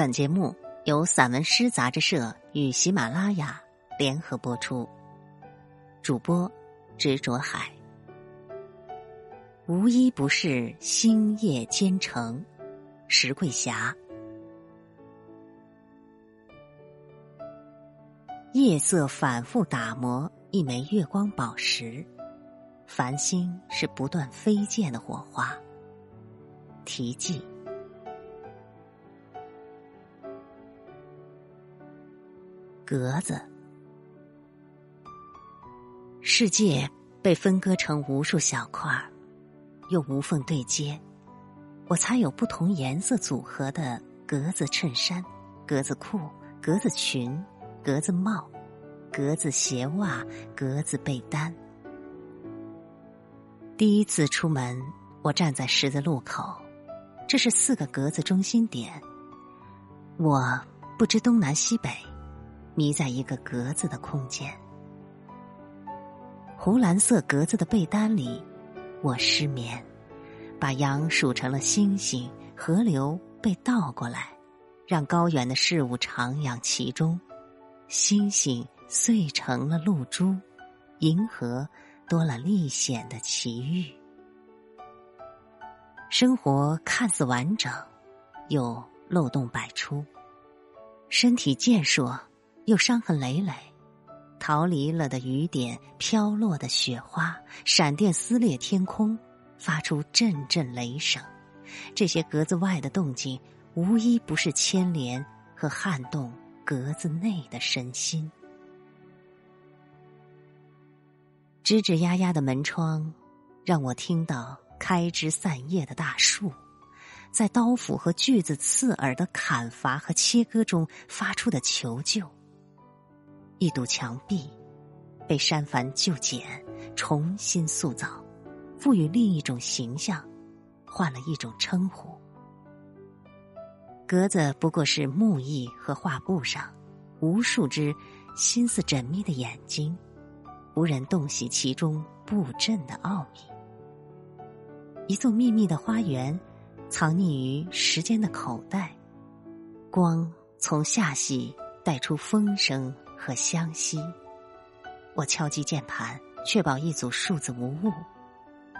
本节目由散文诗杂志社与喜马拉雅联合播出，主播执着海，无一不是星夜兼程。石桂霞，夜色反复打磨一枚月光宝石，繁星是不断飞溅的火花。题记。格子，世界被分割成无数小块儿，又无缝对接，我才有不同颜色组合的格子衬衫、格子裤、格子裙、格子帽、格子鞋袜、格子被单。第一次出门，我站在十字路口，这是四个格子中心点，我不知东南西北。迷在一个格子的空间，湖蓝色格子的被单里，我失眠，把羊数成了星星，河流被倒过来，让高远的事物徜徉其中，星星碎成了露珠，银河多了历险的奇遇，生活看似完整，又漏洞百出，身体健硕。又伤痕累累，逃离了的雨点，飘落的雪花，闪电撕裂天空，发出阵阵雷声。这些格子外的动静，无一不是牵连和撼动格子内的身心。吱吱呀呀的门窗，让我听到开枝散叶的大树，在刀斧和锯子刺耳的砍伐和切割中发出的求救。一堵墙壁，被删繁就简，重新塑造，赋予另一种形象，换了一种称呼。格子不过是木艺和画布上无数只心思缜密的眼睛，无人洞悉其中布阵的奥秘。一座秘密的花园，藏匿于时间的口袋，光从下隙带出风声。和相惜，我敲击键盘，确保一组数字无误。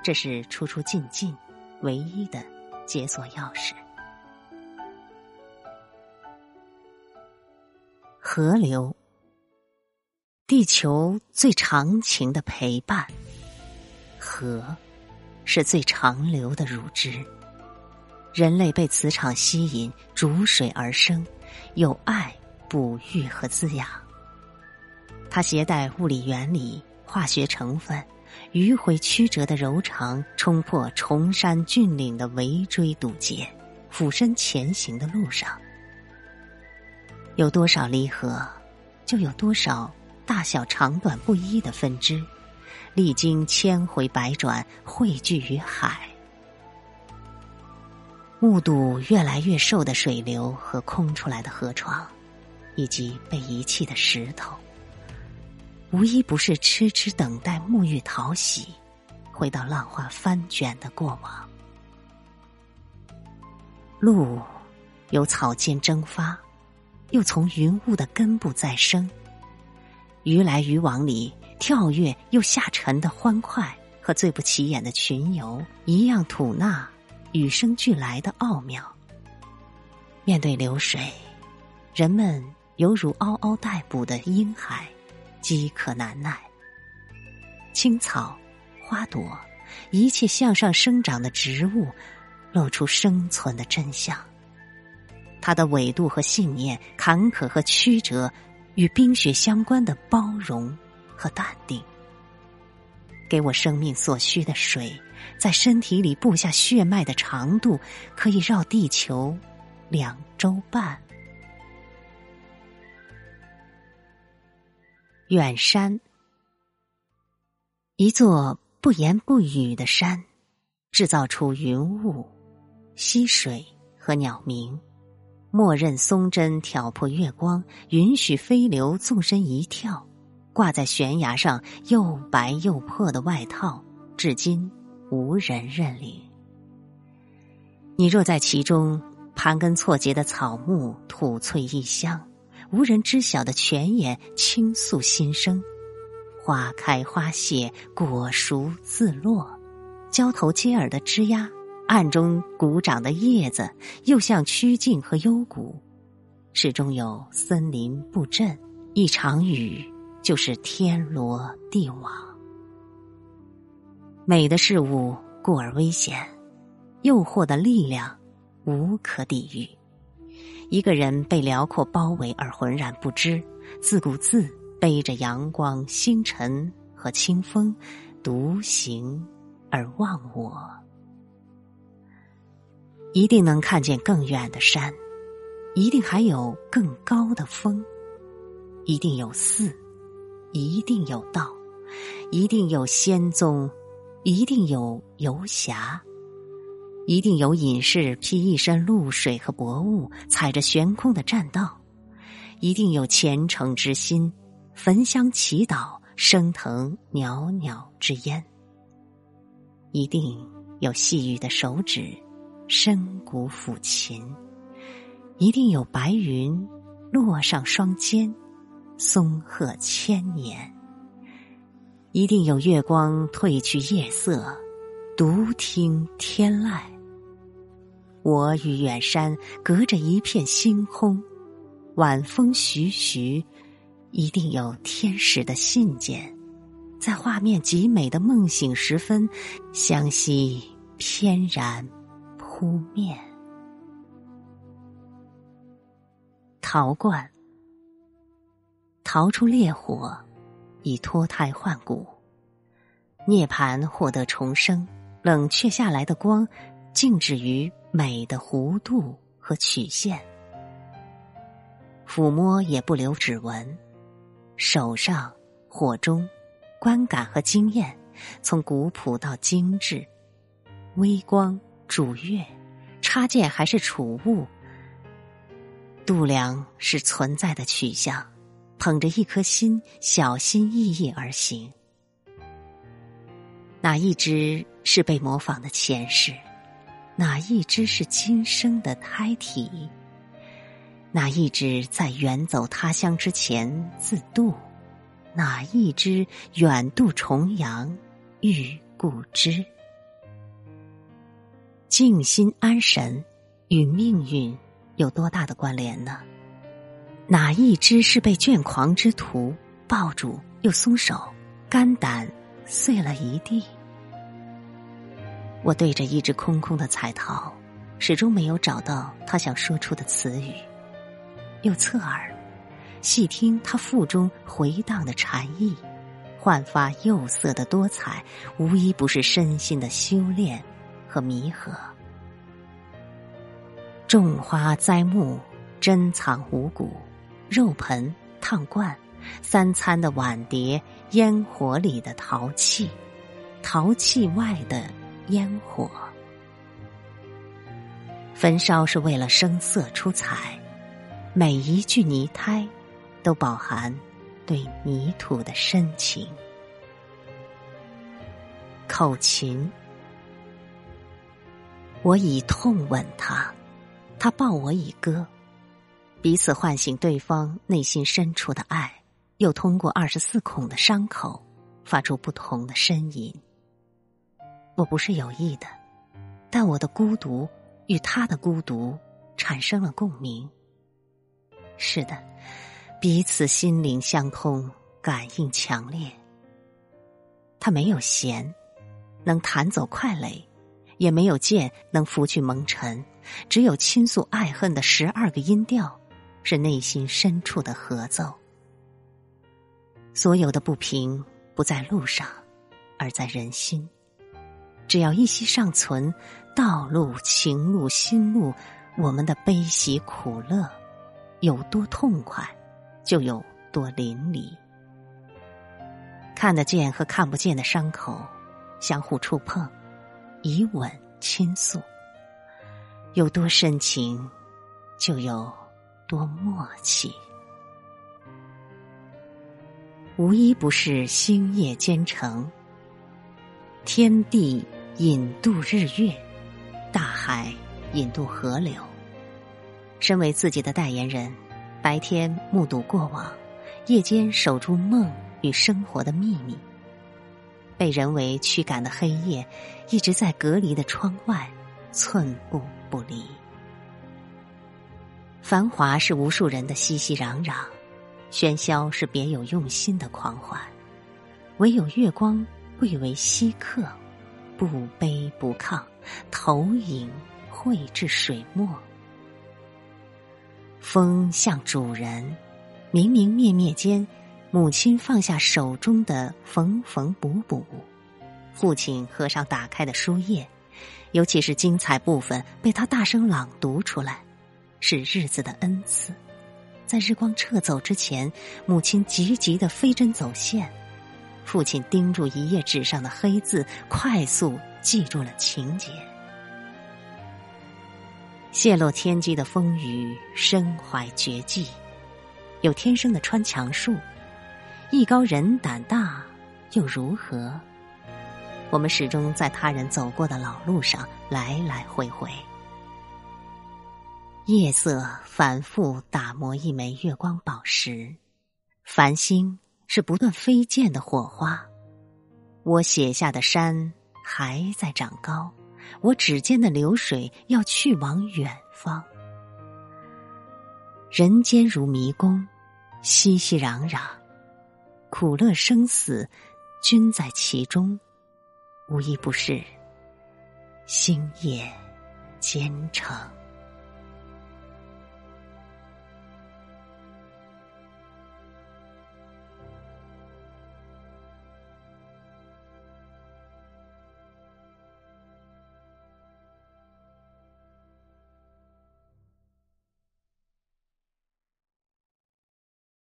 这是出出进进唯一的解锁钥匙。河流，地球最长情的陪伴。河，是最长流的乳汁。人类被磁场吸引，逐水而生，有爱哺育和滋养。它携带物理原理、化学成分，迂回曲折的柔肠，冲破崇山峻岭的围追堵截，俯身前行的路上，有多少离合，就有多少大小长短不一的分支，历经千回百转，汇聚于海。目睹越来越瘦的水流和空出来的河床，以及被遗弃的石头。无一不是痴痴等待沐浴淘洗，回到浪花翻卷的过往。路由草间蒸发，又从云雾的根部再生。鱼来鱼往里跳跃又下沉的欢快，和最不起眼的群游一样，吐纳与生俱来的奥妙。面对流水，人们犹如嗷嗷待哺的婴孩。饥渴难耐，青草、花朵，一切向上生长的植物，露出生存的真相。它的纬度和信念，坎坷和曲折，与冰雪相关的包容和淡定。给我生命所需的水，在身体里布下血脉的长度，可以绕地球两周半。远山，一座不言不语的山，制造出云雾、溪水和鸟鸣。默认松针挑破月光，允许飞流纵身一跳，挂在悬崖上又白又破的外套，至今无人认领。你若在其中盘根错节的草木，吐翠异香；无人知晓的泉眼，倾诉心声。花开花谢，果熟自落，交头接耳的枝桠，暗中鼓掌的叶子，又像曲径和幽谷。始终有森林布阵，一场雨就是天罗地网。美的事物故而危险，诱惑的力量无可抵御。一个人被辽阔包围而浑然不知，自顾自背着阳光、星辰和清风，独行而忘我，一定能看见更远的山。一定还有更高的峰，一定有寺，一定有道，一定有仙宗，一定有游侠，一定有隐士披一身露水和薄雾，踩着悬空的栈道，一定有虔诚之心，焚香祈祷，升腾袅袅之烟，一定有细雨的手指，深谷抚琴。一定有白云落上双肩，松鹤千年。一定有月光褪去夜色，独听天籁。我与远山隔着一片星空，晚风徐徐。一定有天使的信件，在画面极美的梦醒时分，相惜翩然扑面。陶罐，逃出烈火，以脱胎换骨；涅盘获得重生，冷却下来的光，静止于美的弧度和曲线。抚摸也不留指纹，手上火中，观感和经验，从古朴到精致，微光主月，插件还是储物。度量是存在的取向，捧着一颗心，小心翼翼而行。哪一只是被模仿的前世？哪一只是今生的胎体？哪一只在远走他乡之前自渡？哪一只远渡重洋遇故知？静心安神与命运。有多大的关联呢？哪一只是被倦狂之徒抱住又松手，肝胆碎了一地？我对着一只空空的彩陶，始终没有找到他想说出的词语。又侧耳细听他腹中回荡的禅意，焕发釉色的多彩，无一不是身心的修炼和弥合。种花栽木，珍藏五谷，肉盆烫罐，三餐的碗碟，烟火里的陶器，陶器外的烟火。焚烧是为了声色出彩，每一具泥胎，都饱含对泥土的深情。口琴，我以痛吻他。他抱我以歌，彼此唤醒对方内心深处的爱，又通过二十四孔的伤口发出不同的呻吟。我不是有意的，但我的孤独与他的孤独产生了共鸣。是的，彼此心灵相通，感应强烈。他没有弦，能弹走快垒。也没有剑能拂去蒙尘，只有倾诉爱恨的十二个音调，是内心深处的合奏。所有的不平不在路上，而在人心。只要一息尚存，道路、情路、心路，我们的悲喜苦乐，有多痛快，就有多淋漓。看得见和看不见的伤口，相互触碰。以吻倾诉，有多深情，就有多默契。无一不是星夜兼程，天地引渡日月，大海引渡河流，身为自己的代言人，白天目睹过往，夜间守住梦与生活的秘密。被人为驱赶的黑夜，一直在隔离的窗外，寸步不离。繁华是无数人的熙熙攘攘，喧嚣是别有用心的狂欢，唯有月光贵为稀客，不卑不亢，投影绘至水墨。风像主人，明明灭灭间，母亲放下手中的缝缝补补，父亲合上打开的书页，尤其是精彩部分被他大声朗读出来，是日子的恩赐。在日光撤走之前，母亲急急的飞针走线，父亲盯住一页纸上的黑字，快速记住了情节。泄露天机的风雨，身怀绝技，有天生的穿墙术，艺高人胆大又如何？我们始终在他人走过的老路上来来回回。夜色反复打磨一枚月光宝石，繁星是不断飞溅的火花。我写下的山还在长高。我指尖的流水要去往远方，人间如迷宫，熙熙攘攘，苦乐生死均在其中，无一不是星夜兼程。